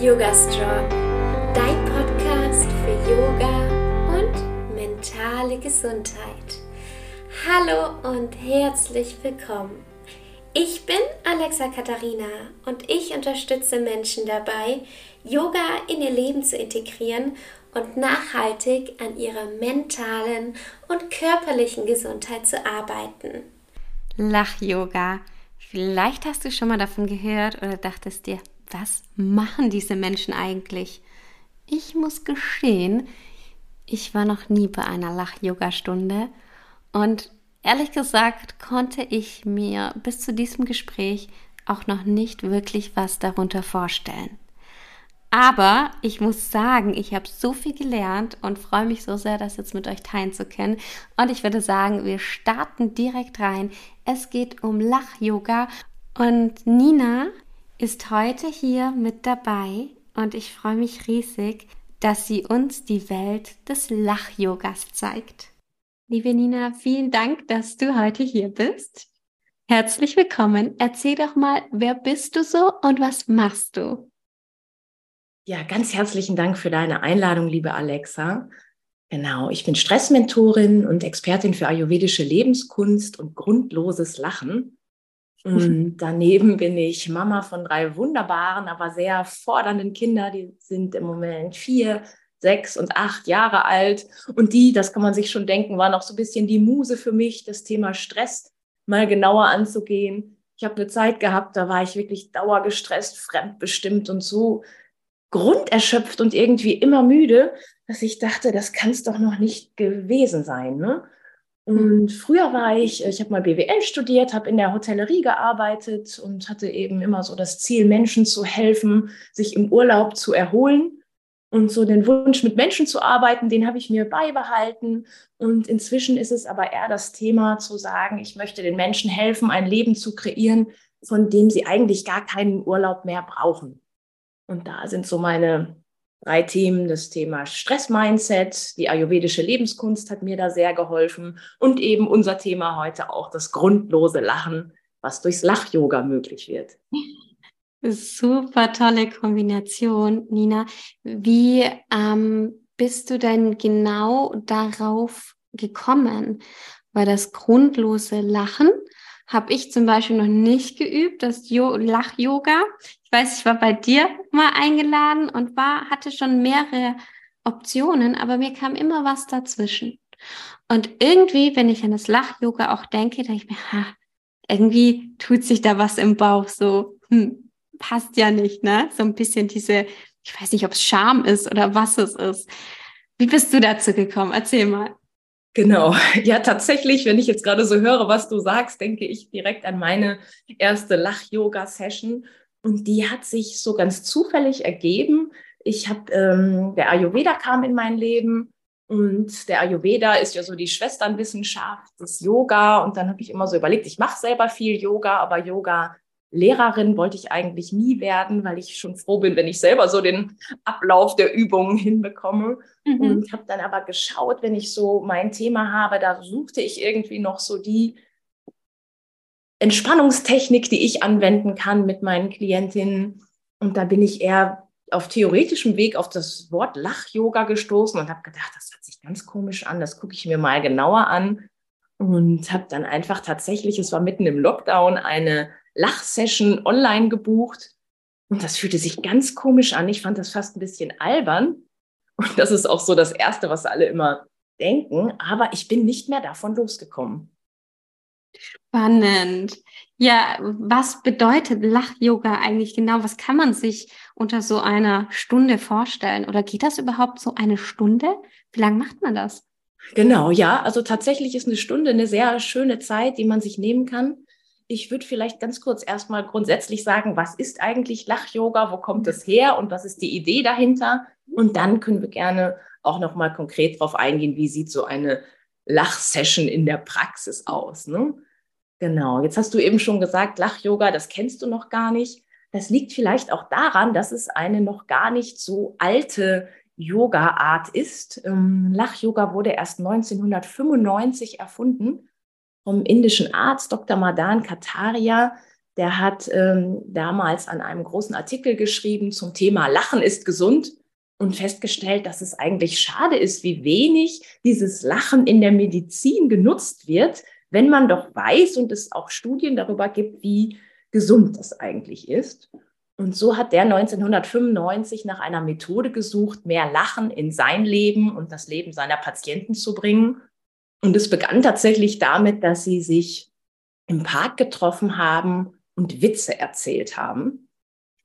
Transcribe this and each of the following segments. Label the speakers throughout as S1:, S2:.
S1: Yoga Strong, dein Podcast für Yoga und mentale Gesundheit. Hallo und herzlich willkommen. Ich bin Alexa Katharina und ich unterstütze Menschen dabei, Yoga in ihr Leben zu integrieren und nachhaltig an ihrer mentalen und körperlichen Gesundheit zu arbeiten.
S2: Lach-Yoga. Vielleicht hast du schon mal davon gehört oder dachtest dir, was machen diese Menschen eigentlich? Ich muss gestehen, ich war noch nie bei einer Lach-Yoga-Stunde und ehrlich gesagt konnte ich mir bis zu diesem Gespräch auch noch nicht wirklich was darunter vorstellen. Aber ich muss sagen, ich habe so viel gelernt und freue mich so sehr, das jetzt mit euch teilen zu können. Und ich würde sagen, wir starten direkt rein. Es geht um Lach-Yoga und Nina ist heute hier mit dabei und ich freue mich riesig, dass sie uns die Welt des Lach-Yogas zeigt. Liebe Nina, vielen Dank, dass du heute hier bist. Herzlich willkommen. Erzähl doch mal, wer bist du so und was machst du?
S3: Ja, ganz herzlichen Dank für deine Einladung, liebe Alexa. Genau, ich bin Stressmentorin und Expertin für ayurvedische Lebenskunst und grundloses Lachen. Und daneben bin ich Mama von drei wunderbaren, aber sehr fordernden Kindern. Die sind im Moment vier, sechs und acht Jahre alt. Und die, das kann man sich schon denken, waren auch so ein bisschen die Muse für mich, das Thema Stress mal genauer anzugehen. Ich habe eine Zeit gehabt, da war ich wirklich dauergestresst, fremdbestimmt und so grunderschöpft und irgendwie immer müde, dass ich dachte, das kann es doch noch nicht gewesen sein. Ne? Und früher war ich, ich habe mal BWL studiert, habe in der Hotellerie gearbeitet und hatte eben immer so das Ziel, Menschen zu helfen, sich im Urlaub zu erholen. Und so den Wunsch, mit Menschen zu arbeiten, den habe ich mir beibehalten. Und inzwischen ist es aber eher das Thema zu sagen, ich möchte den Menschen helfen, ein Leben zu kreieren, von dem sie eigentlich gar keinen Urlaub mehr brauchen. Und da sind so meine drei Themen. Das Thema Stress-Mindset, die ayurvedische Lebenskunst hat mir da sehr geholfen und eben unser Thema heute auch das grundlose Lachen, was durchs Lach-Yoga möglich wird.
S2: Super tolle Kombination, Nina. Wie ähm, bist du denn genau darauf gekommen? Weil das grundlose Lachen habe ich zum Beispiel noch nicht geübt, das Lach-Yoga. Ich weiß, ich war bei dir mal eingeladen und war, hatte schon mehrere Optionen, aber mir kam immer was dazwischen. Und irgendwie, wenn ich an das Lach-Yoga auch denke, denke ich mir, ha, irgendwie tut sich da was im Bauch so, hm, passt ja nicht, ne? So ein bisschen diese, ich weiß nicht, ob es Scham ist oder was es ist. Wie bist du dazu gekommen? Erzähl mal.
S3: Genau, ja, tatsächlich, wenn ich jetzt gerade so höre, was du sagst, denke ich direkt an meine erste Lach-Yoga-Session. Und die hat sich so ganz zufällig ergeben. Ich habe, ähm, der Ayurveda kam in mein Leben und der Ayurveda ist ja so die Schwesternwissenschaft des Yoga. Und dann habe ich immer so überlegt, ich mache selber viel Yoga, aber Yoga Lehrerin wollte ich eigentlich nie werden, weil ich schon froh bin, wenn ich selber so den Ablauf der Übungen hinbekomme. Mhm. Und habe dann aber geschaut, wenn ich so mein Thema habe, da suchte ich irgendwie noch so die Entspannungstechnik, die ich anwenden kann mit meinen Klientinnen. Und da bin ich eher auf theoretischem Weg auf das Wort Lach-Yoga gestoßen und habe gedacht, das hört sich ganz komisch an, das gucke ich mir mal genauer an. Und habe dann einfach tatsächlich, es war mitten im Lockdown, eine Lachsession online gebucht. Und das fühlte sich ganz komisch an. Ich fand das fast ein bisschen albern. Und das ist auch so das Erste, was alle immer denken. Aber ich bin nicht mehr davon losgekommen.
S2: Spannend. Ja, was bedeutet Lach-Yoga eigentlich genau? Was kann man sich unter so einer Stunde vorstellen? Oder geht das überhaupt so eine Stunde? Wie lange macht man das?
S3: Genau, ja. Also tatsächlich ist eine Stunde eine sehr schöne Zeit, die man sich nehmen kann ich würde vielleicht ganz kurz erstmal grundsätzlich sagen, was ist eigentlich Lach-Yoga, wo kommt es her und was ist die Idee dahinter? Und dann können wir gerne auch nochmal konkret darauf eingehen, wie sieht so eine Lach-Session in der Praxis aus. Ne? Genau, jetzt hast du eben schon gesagt, Lach-Yoga, das kennst du noch gar nicht. Das liegt vielleicht auch daran, dass es eine noch gar nicht so alte Yoga-Art ist. Ähm, Lach-Yoga wurde erst 1995 erfunden vom indischen Arzt Dr. Madan Kataria. der hat ähm, damals an einem großen Artikel geschrieben zum Thema Lachen ist gesund und festgestellt, dass es eigentlich schade ist, wie wenig dieses Lachen in der Medizin genutzt wird, wenn man doch weiß und es auch Studien darüber gibt, wie gesund das eigentlich ist. Und so hat der 1995 nach einer Methode gesucht, mehr Lachen in sein Leben und das Leben seiner Patienten zu bringen. Und es begann tatsächlich damit, dass sie sich im Park getroffen haben und Witze erzählt haben.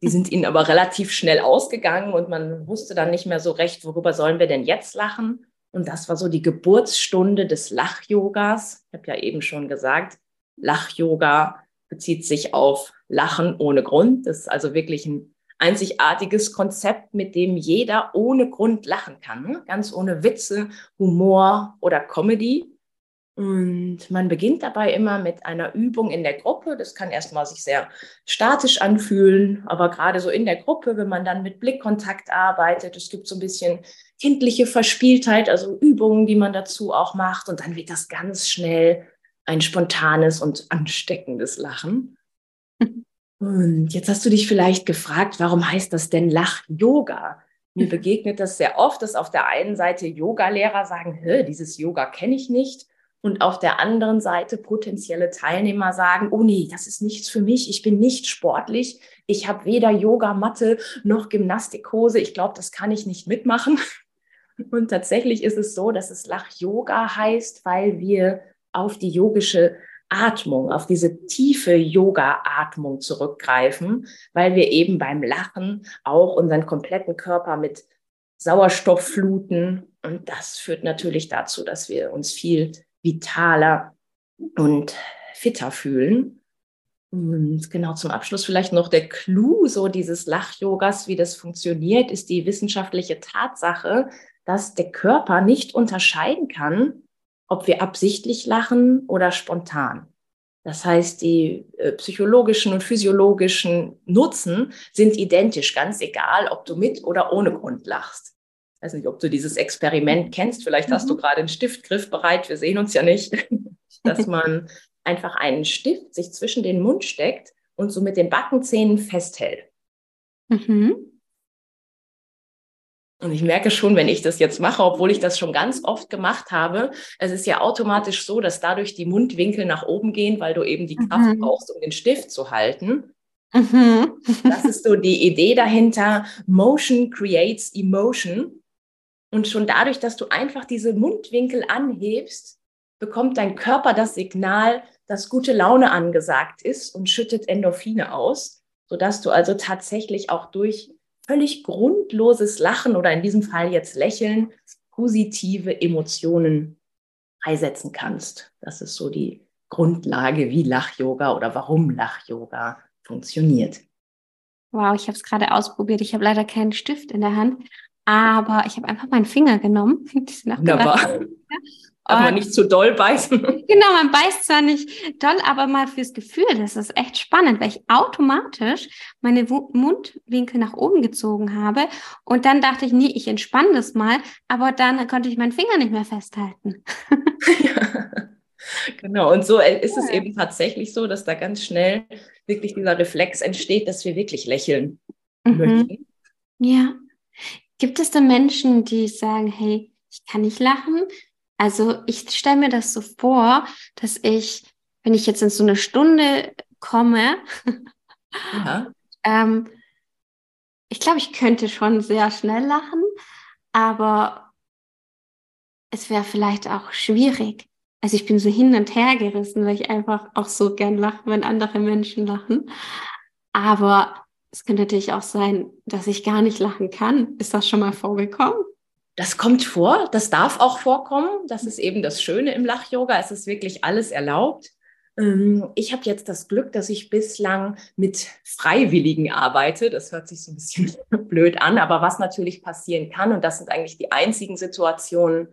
S3: Die sind ihnen aber relativ schnell ausgegangen und man wusste dann nicht mehr so recht, worüber sollen wir denn jetzt lachen. Und das war so die Geburtsstunde des Lach-Yogas. Ich habe ja eben schon gesagt, Lach-Yoga bezieht sich auf Lachen ohne Grund. Das ist also wirklich ein einzigartiges Konzept, mit dem jeder ohne Grund lachen kann. Ne? Ganz ohne Witze, Humor oder Comedy. Und man beginnt dabei immer mit einer Übung in der Gruppe. Das kann erstmal sich sehr statisch anfühlen, aber gerade so in der Gruppe, wenn man dann mit Blickkontakt arbeitet, es gibt so ein bisschen kindliche Verspieltheit, also Übungen, die man dazu auch macht. Und dann wird das ganz schnell ein spontanes und ansteckendes Lachen. Und jetzt hast du dich vielleicht gefragt, warum heißt das denn Lach-Yoga? Mir begegnet das sehr oft, dass auf der einen Seite Yogalehrer sagen, dieses Yoga kenne ich nicht und auf der anderen Seite potenzielle Teilnehmer sagen, oh nee, das ist nichts für mich, ich bin nicht sportlich, ich habe weder Yogamatte noch Gymnastikhose, ich glaube, das kann ich nicht mitmachen. Und tatsächlich ist es so, dass es Lach-Yoga heißt, weil wir auf die yogische Atmung, auf diese tiefe Yoga-Atmung zurückgreifen, weil wir eben beim Lachen auch unseren kompletten Körper mit Sauerstoff fluten. Und das führt natürlich dazu, dass wir uns viel vitaler und fitter fühlen. Und genau zum Abschluss vielleicht noch der Clou so dieses Lach-Yogas, wie das funktioniert, ist die wissenschaftliche Tatsache, dass der Körper nicht unterscheiden kann, ob wir absichtlich lachen oder spontan. Das heißt, die äh, psychologischen und physiologischen Nutzen sind identisch, ganz egal, ob du mit oder ohne Grund lachst weiß nicht, ob du dieses Experiment kennst. Vielleicht hast du mhm. gerade einen Stift griffbereit. Wir sehen uns ja nicht. Dass man einfach einen Stift sich zwischen den Mund steckt und so mit den Backenzähnen festhält. Mhm. Und ich merke schon, wenn ich das jetzt mache, obwohl ich das schon ganz oft gemacht habe, es ist ja automatisch so, dass dadurch die Mundwinkel nach oben gehen, weil du eben die Kraft mhm. brauchst, um den Stift zu halten. Mhm. das ist so die Idee dahinter. Motion creates emotion. Und schon dadurch, dass du einfach diese Mundwinkel anhebst, bekommt dein Körper das Signal, dass gute Laune angesagt ist und schüttet Endorphine aus, sodass du also tatsächlich auch durch völlig grundloses Lachen oder in diesem Fall jetzt Lächeln positive Emotionen freisetzen kannst. Das ist so die Grundlage, wie Lach-Yoga oder warum Lach-Yoga funktioniert.
S2: Wow, ich habe es gerade ausprobiert. Ich habe leider keinen Stift in der Hand, aber ich habe einfach meinen Finger genommen.
S3: Wunderbar. Aber nicht zu doll beißen.
S2: Genau, man beißt zwar nicht doll, aber mal fürs Gefühl, das ist echt spannend, weil ich automatisch meine Mundwinkel nach oben gezogen habe und dann dachte ich, nee, ich entspanne das mal, aber dann konnte ich meinen Finger nicht mehr festhalten.
S3: Ja, genau, und so ist es eben tatsächlich so, dass da ganz schnell wirklich dieser Reflex entsteht, dass wir wirklich lächeln mhm. möchten.
S2: Ja. Gibt es da Menschen, die sagen, hey, ich kann nicht lachen? Also ich stelle mir das so vor, dass ich, wenn ich jetzt in so eine Stunde komme, ja. ähm, ich glaube, ich könnte schon sehr schnell lachen, aber es wäre vielleicht auch schwierig. Also ich bin so hin und her gerissen, weil ich einfach auch so gern lache, wenn andere Menschen lachen. Aber es könnte natürlich auch sein, dass ich gar nicht lachen kann. Ist das schon mal vorgekommen?
S3: Das kommt vor, das darf auch vorkommen. Das ist eben das Schöne im Lach-Yoga. Es ist wirklich alles erlaubt. Ähm, ich habe jetzt das Glück, dass ich bislang mit Freiwilligen arbeite. Das hört sich so ein bisschen blöd an, aber was natürlich passieren kann, und das sind eigentlich die einzigen Situationen,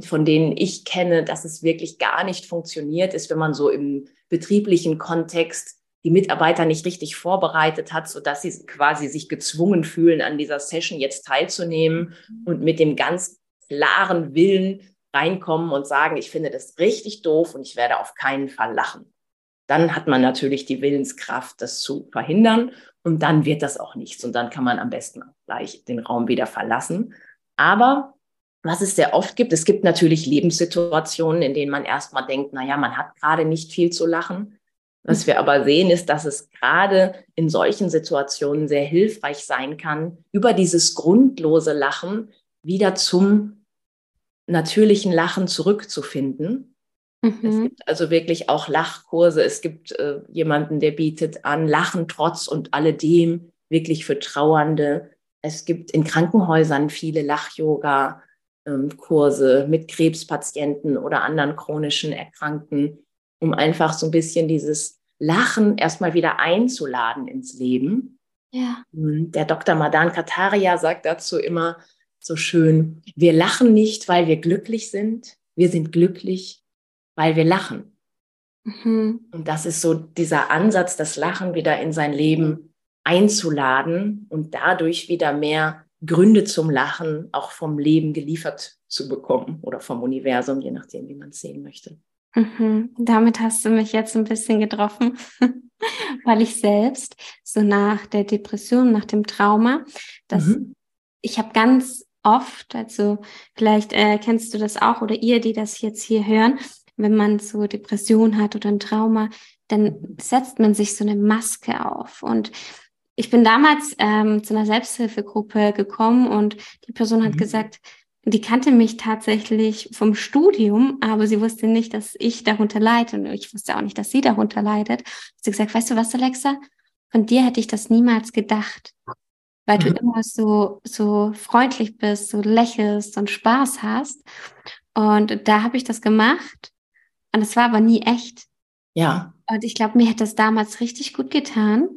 S3: von denen ich kenne, dass es wirklich gar nicht funktioniert, ist, wenn man so im betrieblichen Kontext die Mitarbeiter nicht richtig vorbereitet hat, sodass sie quasi sich gezwungen fühlen, an dieser Session jetzt teilzunehmen mhm. und mit dem ganz klaren Willen reinkommen und sagen, ich finde das richtig doof und ich werde auf keinen Fall lachen. dann hat man natürlich die Willenskraft, das zu verhindern und dann wird das auch nichts und dann kann man am besten auch gleich den Raum wieder verlassen. Aber was es sehr oft gibt, es gibt natürlich Lebenssituationen, in denen man erstmal denkt, naja, man hat gerade nicht viel zu lachen. Was wir aber sehen, ist, dass es gerade in solchen Situationen sehr hilfreich sein kann, über dieses grundlose Lachen wieder zum natürlichen Lachen zurückzufinden. Mhm. Es gibt also wirklich auch Lachkurse. Es gibt äh, jemanden, der bietet an Lachen trotz und alledem, wirklich für Trauernde. Es gibt in Krankenhäusern viele Lach-Yoga-Kurse mit Krebspatienten oder anderen chronischen Erkrankten um einfach so ein bisschen dieses Lachen erstmal wieder einzuladen ins Leben. Ja. Der Dr. Madan Kataria sagt dazu immer so schön, wir lachen nicht, weil wir glücklich sind, wir sind glücklich, weil wir lachen. Mhm. Und das ist so dieser Ansatz, das Lachen wieder in sein Leben einzuladen und dadurch wieder mehr Gründe zum Lachen auch vom Leben geliefert zu bekommen oder vom Universum, je nachdem, wie man es sehen möchte.
S2: Mhm. Damit hast du mich jetzt ein bisschen getroffen, weil ich selbst so nach der Depression, nach dem Trauma, dass mhm. ich habe ganz oft, also vielleicht äh, kennst du das auch oder ihr, die das jetzt hier hören, wenn man so Depression hat oder ein Trauma, dann setzt man sich so eine Maske auf und ich bin damals ähm, zu einer Selbsthilfegruppe gekommen und die Person hat mhm. gesagt, die kannte mich tatsächlich vom Studium, aber sie wusste nicht, dass ich darunter leide und ich wusste auch nicht, dass sie darunter leidet. Sie hat gesagt, weißt du was, Alexa? Von dir hätte ich das niemals gedacht, weil mhm. du immer so, so freundlich bist, so lächelst und Spaß hast. Und da habe ich das gemacht und es war aber nie echt.
S3: Ja.
S2: Und ich glaube, mir hätte das damals richtig gut getan.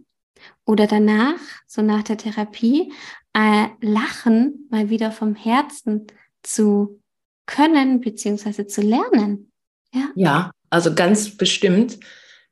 S2: Oder danach, so nach der Therapie, äh, Lachen mal wieder vom Herzen zu können beziehungsweise zu lernen.
S3: Ja, ja also ganz bestimmt.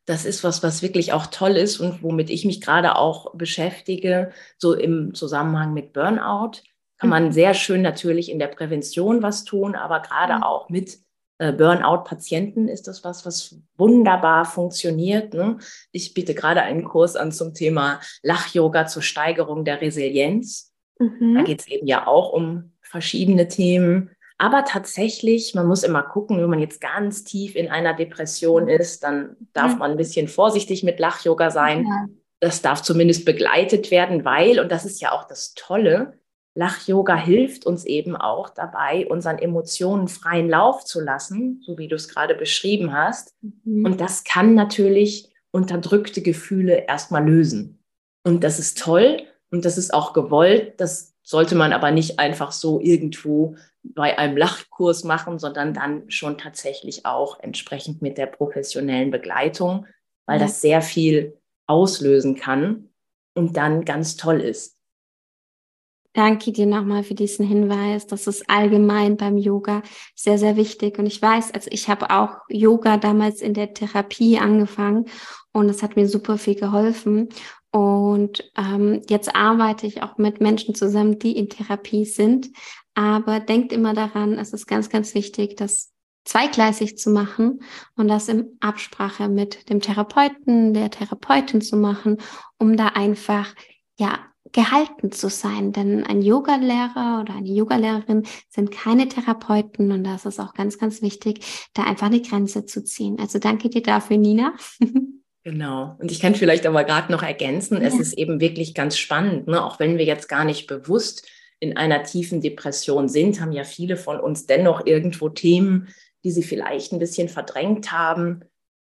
S3: Das ist was, was wirklich auch toll ist und womit ich mich gerade auch beschäftige, so im Zusammenhang mit Burnout. Kann man mhm. sehr schön natürlich in der Prävention was tun, aber gerade mhm. auch mit äh, Burnout-Patienten ist das was, was wunderbar funktioniert. Ne? Ich biete gerade einen Kurs an zum Thema Lach-Yoga zur Steigerung der Resilienz. Mhm. Da geht es eben ja auch um verschiedene Themen. Aber tatsächlich, man muss immer gucken, wenn man jetzt ganz tief in einer Depression ist, dann darf man ein bisschen vorsichtig mit Lach-Yoga sein. Ja. Das darf zumindest begleitet werden, weil, und das ist ja auch das Tolle, Lach-Yoga hilft uns eben auch dabei, unseren Emotionen freien Lauf zu lassen, so wie du es gerade beschrieben hast. Mhm. Und das kann natürlich unterdrückte Gefühle erstmal lösen. Und das ist toll und das ist auch gewollt. Das sollte man aber nicht einfach so irgendwo bei einem Lachkurs machen, sondern dann schon tatsächlich auch entsprechend mit der professionellen Begleitung, weil das sehr viel auslösen kann und dann ganz toll ist.
S2: Danke dir nochmal für diesen Hinweis. Das ist allgemein beim Yoga sehr, sehr wichtig. Und ich weiß, also ich habe auch Yoga damals in der Therapie angefangen und es hat mir super viel geholfen. Und ähm, jetzt arbeite ich auch mit Menschen zusammen, die in Therapie sind. Aber denkt immer daran, es ist ganz, ganz wichtig, das zweigleisig zu machen und das in Absprache mit dem Therapeuten, der Therapeutin zu machen, um da einfach, ja, gehalten zu sein. Denn ein Yogalehrer oder eine Yogalehrerin sind keine Therapeuten und das ist auch ganz, ganz wichtig, da einfach eine Grenze zu ziehen. Also danke dir dafür, Nina.
S3: Genau. Und ich kann vielleicht aber gerade noch ergänzen, ja. es ist eben wirklich ganz spannend, ne? auch wenn wir jetzt gar nicht bewusst in einer tiefen Depression sind, haben ja viele von uns dennoch irgendwo Themen, die sie vielleicht ein bisschen verdrängt haben.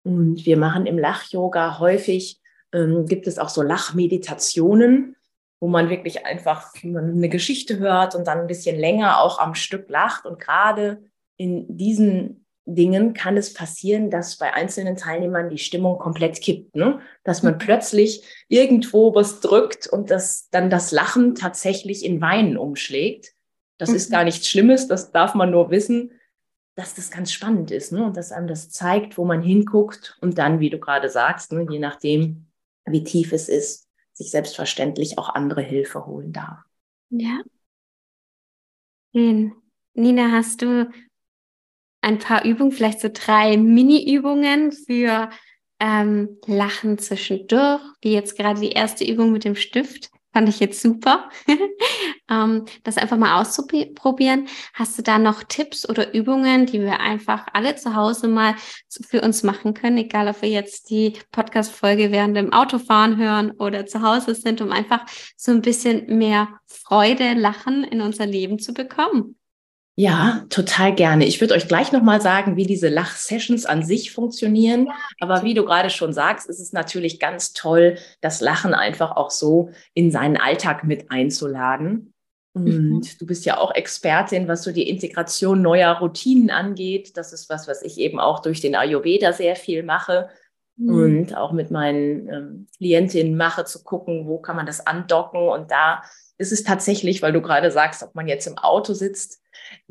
S3: Und wir machen im Lach-Yoga häufig, ähm, gibt es auch so Lachmeditationen, wo man wirklich einfach eine Geschichte hört und dann ein bisschen länger auch am Stück lacht. Und gerade in diesen Dingen kann es passieren, dass bei einzelnen Teilnehmern die Stimmung komplett kippt, ne? dass man mhm. plötzlich irgendwo was drückt und dass dann das Lachen tatsächlich in Weinen umschlägt. Das mhm. ist gar nichts Schlimmes, das darf man nur wissen, dass das ganz spannend ist ne? und dass einem das zeigt, wo man hinguckt und dann, wie du gerade sagst, ne? je nachdem, wie tief es ist, sich selbstverständlich auch andere Hilfe holen darf.
S2: Ja. Nina, hast du ein paar Übungen, vielleicht so drei Mini-Übungen für ähm, Lachen zwischendurch, wie jetzt gerade die erste Übung mit dem Stift. Fand ich jetzt super, ähm, das einfach mal auszuprobieren. Hast du da noch Tipps oder Übungen, die wir einfach alle zu Hause mal für uns machen können, egal ob wir jetzt die Podcast-Folge während dem Autofahren hören oder zu Hause sind, um einfach so ein bisschen mehr Freude, Lachen in unser Leben zu bekommen?
S3: Ja, total gerne. Ich würde euch gleich nochmal sagen, wie diese Lach-Sessions an sich funktionieren. Aber wie du gerade schon sagst, ist es natürlich ganz toll, das Lachen einfach auch so in seinen Alltag mit einzuladen. Und mhm. du bist ja auch Expertin, was so die Integration neuer Routinen angeht. Das ist was, was ich eben auch durch den Ayurveda sehr viel mache mhm. und auch mit meinen ähm, Klientinnen mache, zu gucken, wo kann man das andocken. Und da ist es tatsächlich, weil du gerade sagst, ob man jetzt im Auto sitzt,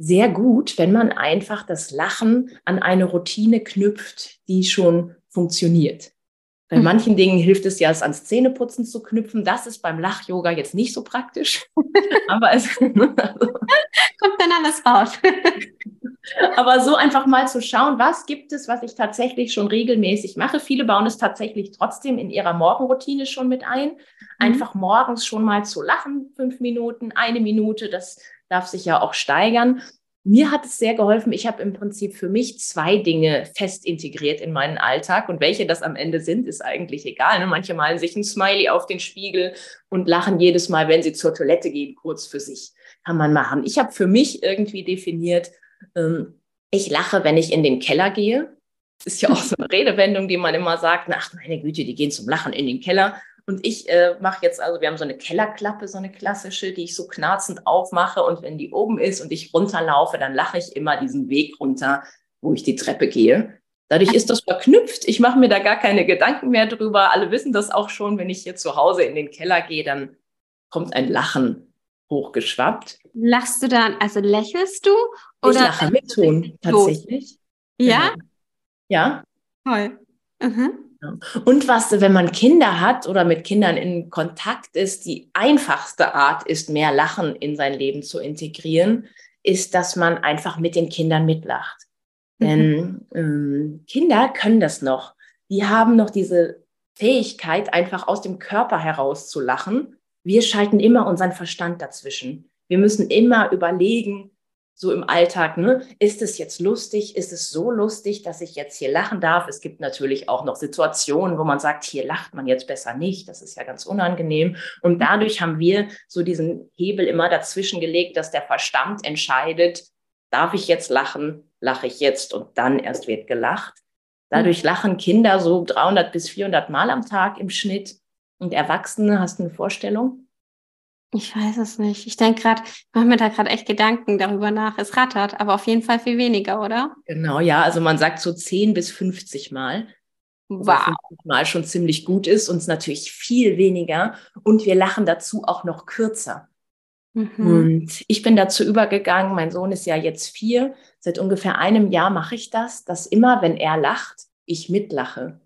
S3: sehr gut, wenn man einfach das Lachen an eine Routine knüpft, die schon funktioniert. Bei mhm. manchen Dingen hilft es ja, es ans Zähneputzen zu knüpfen. Das ist beim Lach-Yoga jetzt nicht so praktisch. Aber es also,
S2: kommt dann alles raus.
S3: Aber so einfach mal zu schauen, was gibt es, was ich tatsächlich schon regelmäßig mache. Viele bauen es tatsächlich trotzdem in ihrer Morgenroutine schon mit ein. Mhm. Einfach morgens schon mal zu lachen, fünf Minuten, eine Minute, das darf sich ja auch steigern. Mir hat es sehr geholfen. Ich habe im Prinzip für mich zwei Dinge fest integriert in meinen Alltag. Und welche das am Ende sind, ist eigentlich egal. Ne? Manche malen sich ein Smiley auf den Spiegel und lachen jedes Mal, wenn sie zur Toilette gehen, kurz für sich. Kann man machen. Ich habe für mich irgendwie definiert, ähm, ich lache, wenn ich in den Keller gehe. Das ist ja auch so eine Redewendung, die man immer sagt, ach meine Güte, die gehen zum Lachen in den Keller. Und ich äh, mache jetzt, also wir haben so eine Kellerklappe, so eine klassische, die ich so knarzend aufmache. Und wenn die oben ist und ich runterlaufe, dann lache ich immer diesen Weg runter, wo ich die Treppe gehe. Dadurch ist das verknüpft. Ich mache mir da gar keine Gedanken mehr drüber. Alle wissen das auch schon. Wenn ich hier zu Hause in den Keller gehe, dann kommt ein Lachen hochgeschwappt.
S2: Lachst du dann, also lächelst du? Oder
S3: ich lache mit Ton, tatsächlich.
S2: Ja?
S3: Genau. Ja.
S2: Toll. Mhm.
S3: Und was, wenn man Kinder hat oder mit Kindern in Kontakt ist, die einfachste Art ist, mehr Lachen in sein Leben zu integrieren, ist, dass man einfach mit den Kindern mitlacht. Mhm. Denn ähm, Kinder können das noch. Die haben noch diese Fähigkeit, einfach aus dem Körper heraus zu lachen. Wir schalten immer unseren Verstand dazwischen. Wir müssen immer überlegen, so im Alltag, ne? Ist es jetzt lustig? Ist es so lustig, dass ich jetzt hier lachen darf? Es gibt natürlich auch noch Situationen, wo man sagt, hier lacht man jetzt besser nicht. Das ist ja ganz unangenehm. Und dadurch haben wir so diesen Hebel immer dazwischen gelegt, dass der Verstand entscheidet, darf ich jetzt lachen? Lache ich jetzt? Und dann erst wird gelacht. Dadurch lachen Kinder so 300 bis 400 Mal am Tag im Schnitt. Und Erwachsene, hast du eine Vorstellung?
S2: Ich weiß es nicht. Ich denke gerade, ich mache mir da gerade echt Gedanken darüber nach. Es rattert, aber auf jeden Fall viel weniger, oder?
S3: Genau, ja. Also man sagt so 10 bis 50 Mal.
S2: Wow. Also
S3: 50 Mal schon ziemlich gut ist, uns natürlich viel weniger. Und wir lachen dazu auch noch kürzer. Mhm. Und ich bin dazu übergegangen, mein Sohn ist ja jetzt vier, seit ungefähr einem Jahr mache ich das, dass immer, wenn er lacht, ich mitlache.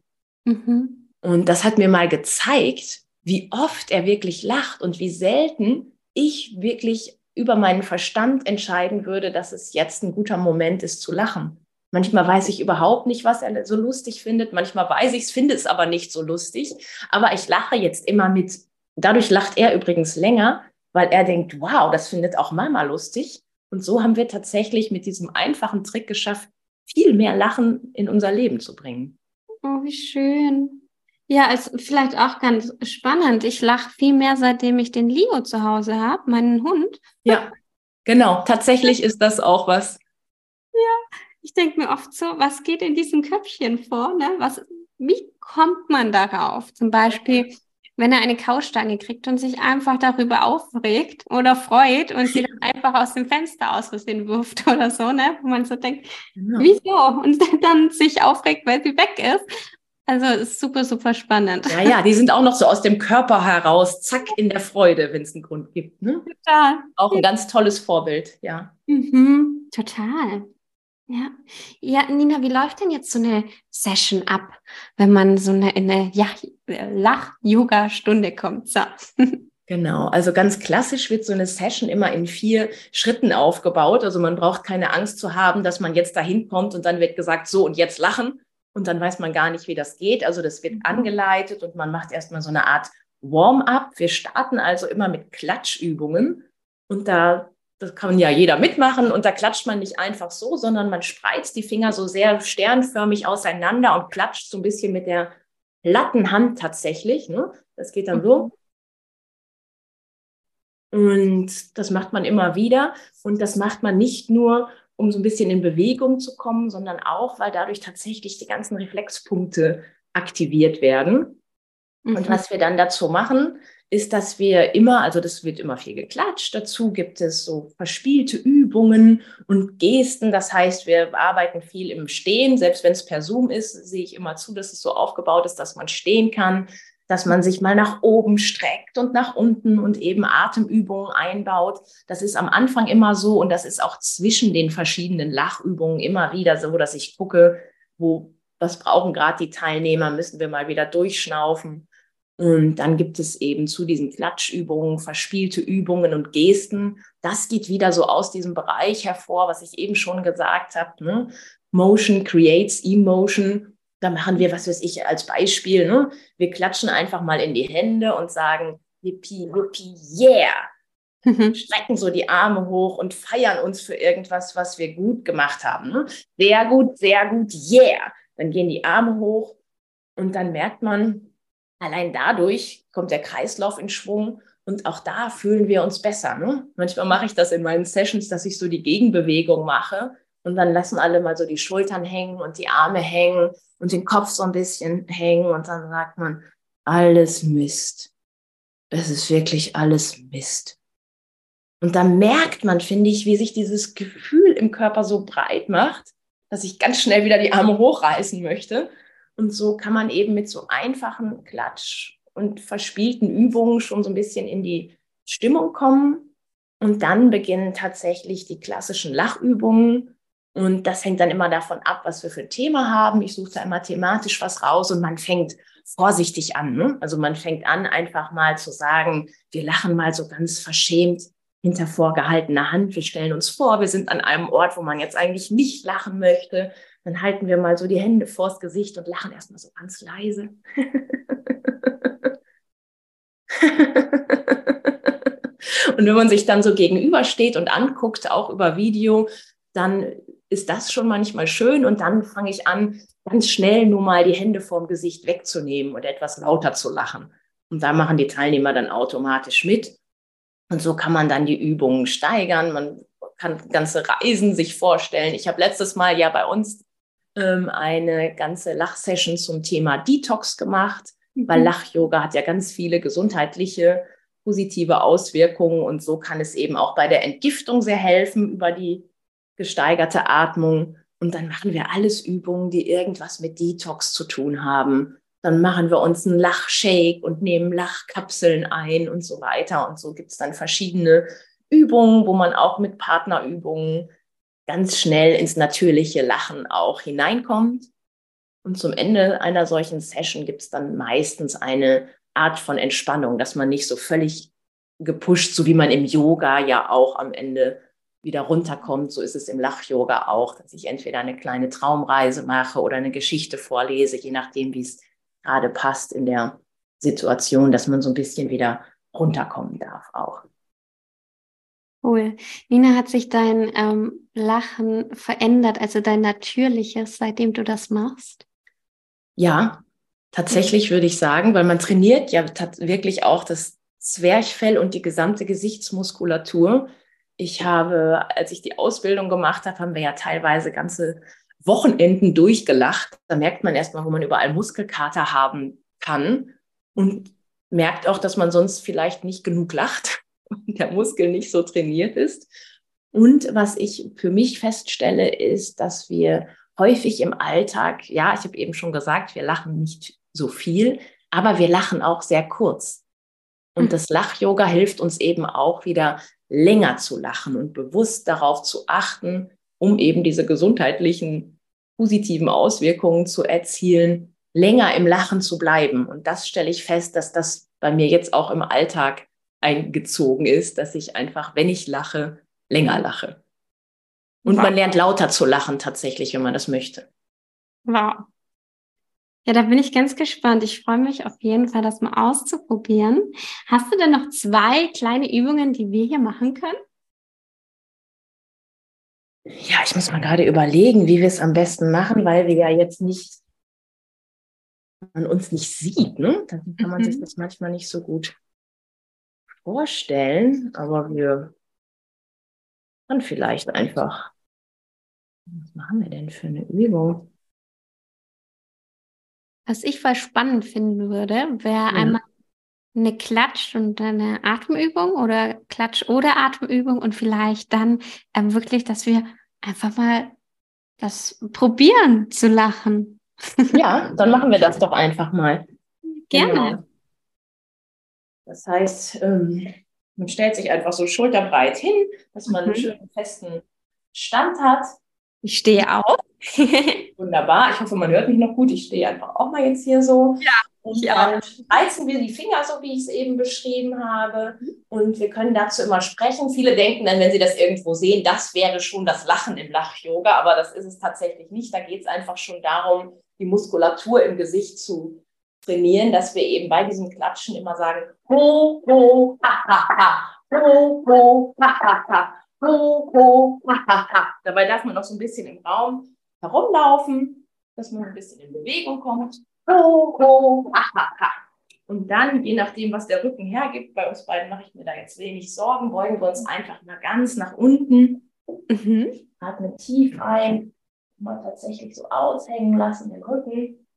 S3: Mhm. Und das hat mir mal gezeigt, wie oft er wirklich lacht und wie selten ich wirklich über meinen Verstand entscheiden würde, dass es jetzt ein guter Moment ist zu lachen. Manchmal weiß ich überhaupt nicht, was er so lustig findet. Manchmal weiß ich es, finde es aber nicht so lustig. Aber ich lache jetzt immer mit. Dadurch lacht er übrigens länger, weil er denkt, wow, das findet auch Mama lustig. Und so haben wir tatsächlich mit diesem einfachen Trick geschafft, viel mehr Lachen in unser Leben zu bringen.
S2: Oh, wie schön. Ja, ist vielleicht auch ganz spannend. Ich lache viel mehr, seitdem ich den Leo zu Hause habe, meinen Hund.
S3: Ja, genau. Tatsächlich ist das auch was.
S2: Ja, ich denke mir oft so, was geht in diesem Köpfchen vor? Ne? Was, wie kommt man darauf? Zum Beispiel, wenn er eine Kaustange kriegt und sich einfach darüber aufregt oder freut und sie dann einfach aus dem Fenster aus Versehen wirft oder so, ne? wo man so denkt, genau. wieso? Und dann sich aufregt, weil sie weg ist. Also ist super, super spannend.
S3: Ja, ja, die sind auch noch so aus dem Körper heraus, zack, in der Freude, wenn es einen Grund gibt. Ne?
S2: Total.
S3: Auch ein ganz tolles Vorbild, ja.
S2: Mhm, total. Ja. ja, Nina, wie läuft denn jetzt so eine Session ab, wenn man so eine, eine ja, Lach-Yoga-Stunde kommt? So.
S3: Genau, also ganz klassisch wird so eine Session immer in vier Schritten aufgebaut. Also man braucht keine Angst zu haben, dass man jetzt dahin kommt und dann wird gesagt, so und jetzt lachen, und dann weiß man gar nicht, wie das geht. Also das wird mhm. angeleitet und man macht erstmal so eine Art Warm-up. Wir starten also immer mit Klatschübungen und da das kann ja jeder mitmachen und da klatscht man nicht einfach so, sondern man spreizt die Finger so sehr sternförmig auseinander und klatscht so ein bisschen mit der platten Hand tatsächlich. Ne? Das geht dann so. Und das macht man immer wieder. Und das macht man nicht nur, um so ein bisschen in Bewegung zu kommen, sondern auch, weil dadurch tatsächlich die ganzen Reflexpunkte aktiviert werden. Mhm. Und was wir dann dazu machen, ist, dass wir immer, also das wird immer viel geklatscht. Dazu gibt es so verspielte Übungen und Gesten. Das heißt, wir arbeiten viel im Stehen. Selbst wenn es per Zoom ist, sehe ich immer zu, dass es so aufgebaut ist, dass man stehen kann, dass man sich mal nach oben streckt und nach unten und eben Atemübungen einbaut. Das ist am Anfang immer so und das ist auch zwischen den verschiedenen Lachübungen immer wieder so, dass ich gucke, wo, was brauchen gerade die Teilnehmer, müssen wir mal wieder durchschnaufen. Und dann gibt es eben zu diesen Klatschübungen, verspielte Übungen und Gesten. Das geht wieder so aus diesem Bereich hervor, was ich eben schon gesagt habe. Ne? Motion creates emotion. Da machen wir, was weiß ich, als Beispiel. Ne? Wir klatschen einfach mal in die Hände und sagen, yippie, yippie, yeah. Mhm. Strecken so die Arme hoch und feiern uns für irgendwas, was wir gut gemacht haben. Ne? Sehr gut, sehr gut, yeah. Dann gehen die Arme hoch und dann merkt man, allein dadurch kommt der Kreislauf in Schwung und auch da fühlen wir uns besser. Ne? Manchmal mache ich das in meinen Sessions, dass ich so die Gegenbewegung mache und dann lassen alle mal so die Schultern hängen und die Arme hängen und den Kopf so ein bisschen hängen und dann sagt man, alles Mist. Es ist wirklich alles Mist. Und dann merkt man, finde ich, wie sich dieses Gefühl im Körper so breit macht, dass ich ganz schnell wieder die Arme hochreißen möchte und so kann man eben mit so einfachen Klatsch und verspielten Übungen schon so ein bisschen in die Stimmung kommen. Und dann beginnen tatsächlich die klassischen Lachübungen. Und das hängt dann immer davon ab, was wir für ein Thema haben. Ich suche da immer thematisch was raus und man fängt vorsichtig an. Ne? Also man fängt an, einfach mal zu sagen, wir lachen mal so ganz verschämt hinter vorgehaltener Hand. Wir stellen uns vor, wir sind an einem Ort, wo man jetzt eigentlich nicht lachen möchte dann halten wir mal so die Hände vors Gesicht und lachen erstmal so ganz leise. und wenn man sich dann so gegenübersteht und anguckt, auch über Video, dann ist das schon manchmal schön und dann fange ich an, ganz schnell nur mal die Hände vorm Gesicht wegzunehmen und etwas lauter zu lachen. Und da machen die Teilnehmer dann automatisch mit. Und so kann man dann die Übungen steigern. Man kann ganze Reisen sich vorstellen. Ich habe letztes Mal ja bei uns ähm, eine ganze Lachsession zum Thema Detox gemacht, mhm. weil Lach-Yoga hat ja ganz viele gesundheitliche positive Auswirkungen und so kann es eben auch bei der Entgiftung sehr helfen über die gesteigerte Atmung. Und dann machen wir alles Übungen, die irgendwas mit Detox zu tun haben. Dann machen wir uns einen Lachshake und nehmen Lachkapseln ein und so weiter. Und so gibt es dann verschiedene Übungen, wo man auch mit Partnerübungen ganz schnell ins natürliche Lachen auch hineinkommt. Und zum Ende einer solchen Session gibt es dann meistens eine Art von Entspannung, dass man nicht so völlig gepusht, so wie man im Yoga ja auch am Ende wieder runterkommt. So ist es im Lach-Yoga auch, dass ich entweder eine kleine Traumreise mache oder eine Geschichte vorlese, je nachdem, wie es gerade passt in der Situation, dass man so ein bisschen wieder runterkommen darf auch.
S2: Cool. Nina, hat sich dein ähm, Lachen verändert, also dein natürliches, seitdem du das machst?
S3: Ja, tatsächlich würde ich sagen, weil man trainiert ja wirklich auch das Zwerchfell und die gesamte Gesichtsmuskulatur. Ich habe, als ich die Ausbildung gemacht habe, haben wir ja teilweise ganze Wochenenden durchgelacht. Da merkt man erstmal, wo man überall Muskelkater haben kann und merkt auch, dass man sonst vielleicht nicht genug lacht der Muskel nicht so trainiert ist. Und was ich für mich feststelle, ist, dass wir häufig im Alltag, ja, ich habe eben schon gesagt, wir lachen nicht so viel, aber wir lachen auch sehr kurz. Und hm. das Lach-Yoga hilft uns eben auch wieder länger zu lachen und bewusst darauf zu achten, um eben diese gesundheitlichen positiven Auswirkungen zu erzielen, länger im Lachen zu bleiben. Und das stelle ich fest, dass das bei mir jetzt auch im Alltag eingezogen ist, dass ich einfach, wenn ich lache, länger lache. Und wow. man lernt lauter zu lachen tatsächlich, wenn man das möchte.
S2: Wow. Ja, da bin ich ganz gespannt. Ich freue mich auf jeden Fall, das mal auszuprobieren. Hast du denn noch zwei kleine Übungen, die wir hier machen können?
S3: Ja, ich muss mal gerade überlegen, wie wir es am besten machen, weil wir ja jetzt nicht man uns nicht sieht, ne? Dann kann man mhm. sich das manchmal nicht so gut vorstellen, aber wir können vielleicht einfach. Was machen wir denn für eine Übung?
S2: Was ich voll spannend finden würde, wäre ja. einmal eine Klatsch- und eine Atemübung oder Klatsch- oder Atemübung und vielleicht dann ähm, wirklich, dass wir einfach mal das probieren zu lachen.
S3: Ja, dann machen wir das doch einfach mal.
S2: Gerne. Genau.
S3: Das heißt, ähm, man stellt sich einfach so schulterbreit hin, dass man mhm. einen schönen festen Stand hat.
S2: Ich stehe auch.
S3: Wunderbar. Ich hoffe, man hört mich noch gut. Ich stehe einfach auch mal jetzt hier so.
S2: Ja.
S3: Und dann reizen wir die Finger, so wie ich es eben beschrieben habe. Und wir können dazu immer sprechen. Viele denken dann, wenn sie das irgendwo sehen, das wäre schon das Lachen im Lach-Yoga. Aber das ist es tatsächlich nicht. Da geht es einfach schon darum, die Muskulatur im Gesicht zu trainieren, dass wir eben bei diesem Klatschen immer sagen, ho, ho, ha, ha, ha, ho, ho, ha, ha, ha, ho, ho, ha, ha, ha. Dabei darf man noch so ein bisschen im Raum herumlaufen, dass man ein bisschen in Bewegung kommt. Ho, ho, ha, ha, ha. Und dann, je nachdem, was der Rücken hergibt, bei uns beiden mache ich mir da jetzt wenig Sorgen, beugen wir uns einfach mal ganz nach unten. Mhm. Atmen tief ein, mal tatsächlich so aushängen lassen, den Rücken.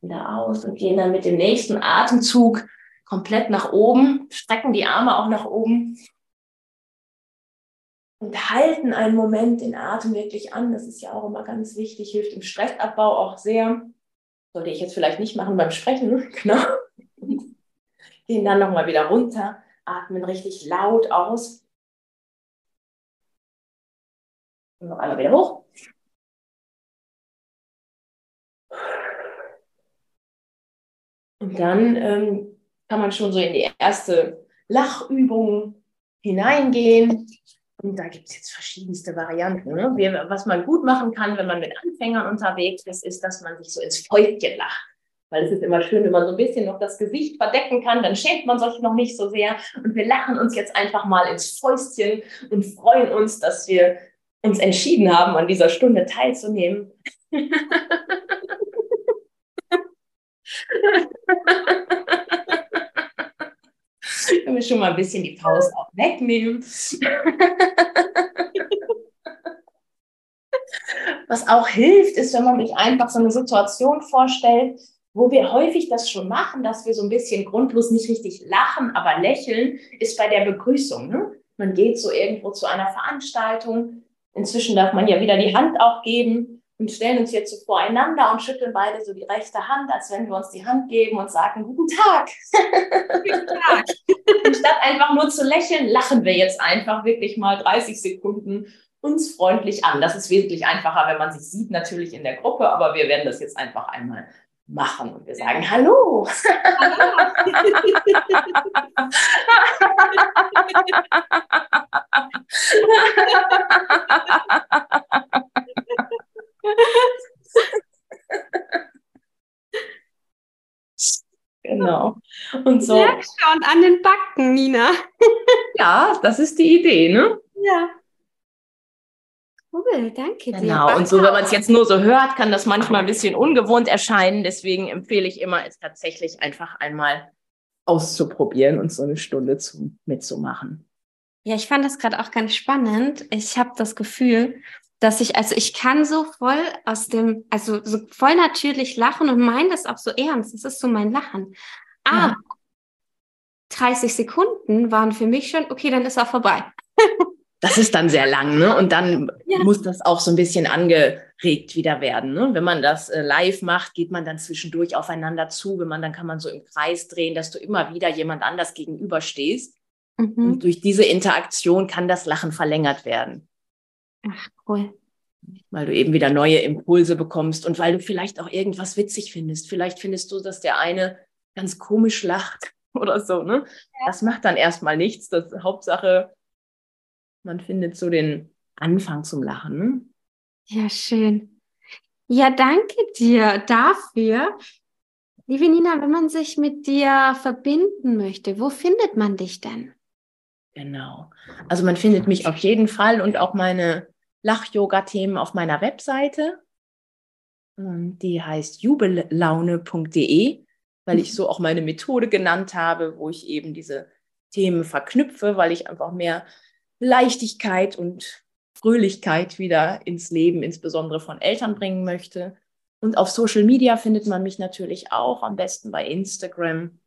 S3: Wieder aus und gehen dann mit dem nächsten Atemzug komplett nach oben, strecken die Arme auch nach oben und halten einen Moment den Atem wirklich an. Das ist ja auch immer ganz wichtig, hilft im Stressabbau auch sehr. Sollte ich jetzt vielleicht nicht machen beim Sprechen, genau. Gehen dann nochmal wieder runter, atmen richtig laut aus. Und noch einmal wieder hoch. Und dann ähm, kann man schon so in die erste Lachübung hineingehen. Und da gibt es jetzt verschiedenste Varianten. Ne? Wie, was man gut machen kann, wenn man mit Anfängern unterwegs ist, ist, dass man sich so ins Fäustchen lacht. Weil es ist immer schön, wenn man so ein bisschen noch das Gesicht verdecken kann, dann schämt man sich noch nicht so sehr. Und wir lachen uns jetzt einfach mal ins Fäustchen und freuen uns, dass wir uns entschieden haben, an dieser Stunde teilzunehmen. Können wir schon mal ein bisschen die Faust auch wegnehmen. Was auch hilft, ist, wenn man sich einfach so eine Situation vorstellt, wo wir häufig das schon machen, dass wir so ein bisschen grundlos nicht richtig lachen, aber lächeln, ist bei der Begrüßung. Ne? Man geht so irgendwo zu einer Veranstaltung. Inzwischen darf man ja wieder die Hand auch geben und stellen uns jetzt so voreinander und schütteln beide so die rechte Hand, als wenn wir uns die Hand geben und sagen, guten Tag. Guten Tag. Statt einfach nur zu lächeln, lachen wir jetzt einfach wirklich mal 30 Sekunden uns freundlich an. Das ist wesentlich einfacher, wenn man sich sieht, natürlich in der Gruppe, aber wir werden das jetzt einfach einmal machen und wir sagen Hallo. genau. Und so.
S2: Ja, schon an den Backen, Nina.
S3: ja, das ist die Idee, ne?
S2: Ja. Cool, danke
S3: dir. Genau, und so, wenn man es jetzt nur so hört, kann das manchmal ein bisschen ungewohnt erscheinen. Deswegen empfehle ich immer, es tatsächlich einfach einmal auszuprobieren und so eine Stunde zu, mitzumachen.
S2: Ja, ich fand das gerade auch ganz spannend. Ich habe das Gefühl, dass ich, also ich kann so voll aus dem, also so voll natürlich lachen und meine das auch so ernst. Das ist so mein Lachen. Aber ja. 30 Sekunden waren für mich schon, okay, dann ist er vorbei.
S3: das ist dann sehr lang, ne? Und dann ja. muss das auch so ein bisschen angeregt wieder werden. Ne? Wenn man das äh, live macht, geht man dann zwischendurch aufeinander zu. Wenn man, dann kann man so im Kreis drehen, dass du immer wieder jemand anders gegenüberstehst. Mhm. Und durch diese Interaktion kann das Lachen verlängert werden.
S2: Ach, cool.
S3: Weil du eben wieder neue Impulse bekommst und weil du vielleicht auch irgendwas witzig findest. Vielleicht findest du, dass der eine ganz komisch lacht oder so. Ne? Ja. Das macht dann erstmal nichts. Das Hauptsache, man findet so den Anfang zum Lachen. Ne?
S2: Ja, schön. Ja, danke dir dafür. Liebe Nina, wenn man sich mit dir verbinden möchte, wo findet man dich denn?
S3: Genau. Also man findet mich auf jeden Fall und auch meine Lach-Yoga-Themen auf meiner Webseite. Die heißt jubellaune.de, weil ich so auch meine Methode genannt habe, wo ich eben diese Themen verknüpfe, weil ich einfach mehr Leichtigkeit und Fröhlichkeit wieder ins Leben, insbesondere von Eltern bringen möchte. Und auf Social Media findet man mich natürlich auch, am besten bei Instagram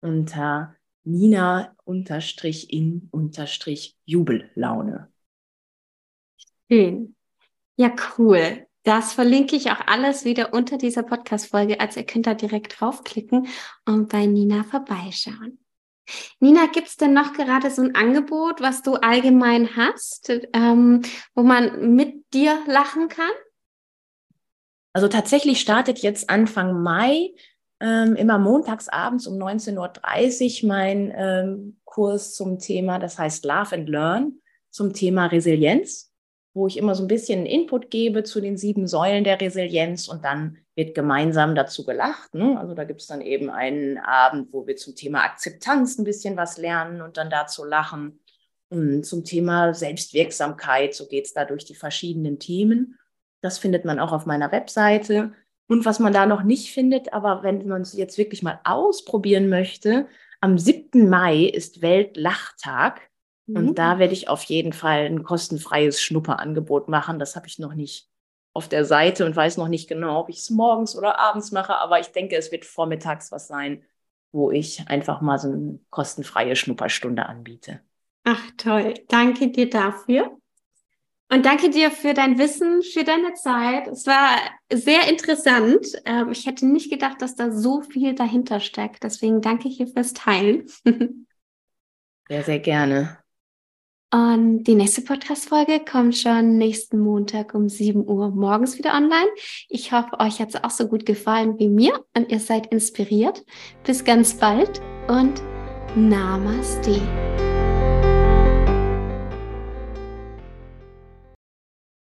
S3: unter Nina-in-Jubellaune.
S2: Schön. Ja, cool. Das verlinke ich auch alles wieder unter dieser Podcast-Folge. Also ihr könnt da direkt draufklicken und bei Nina vorbeischauen. Nina, gibt es denn noch gerade so ein Angebot, was du allgemein hast, ähm, wo man mit dir lachen kann?
S3: Also tatsächlich startet jetzt Anfang Mai ähm, immer montags abends um 19.30 Uhr mein ähm, Kurs zum Thema, das heißt Love and Learn, zum Thema Resilienz, wo ich immer so ein bisschen Input gebe zu den sieben Säulen der Resilienz und dann wird gemeinsam dazu gelacht. Ne? Also da gibt es dann eben einen Abend, wo wir zum Thema Akzeptanz ein bisschen was lernen und dann dazu lachen. Und zum Thema Selbstwirksamkeit, so geht es da durch die verschiedenen Themen. Das findet man auch auf meiner Webseite. Und was man da noch nicht findet, aber wenn man es jetzt wirklich mal ausprobieren möchte, am 7. Mai ist Weltlachtag. Mhm. Und da werde ich auf jeden Fall ein kostenfreies Schnupperangebot machen. Das habe ich noch nicht auf der Seite und weiß noch nicht genau, ob ich es morgens oder abends mache, aber ich denke, es wird vormittags was sein, wo ich einfach mal so eine kostenfreie Schnupperstunde anbiete.
S2: Ach toll, danke dir dafür. Und danke dir für dein Wissen, für deine Zeit. Es war sehr interessant. Ähm, ich hätte nicht gedacht, dass da so viel dahinter steckt. Deswegen danke ich dir fürs Teilen.
S3: Sehr, sehr gerne.
S2: Und die nächste Podcast-Folge kommt schon nächsten Montag um 7 Uhr morgens wieder online. Ich hoffe, euch hat es auch so gut gefallen wie mir und ihr seid inspiriert. Bis ganz bald und Namaste.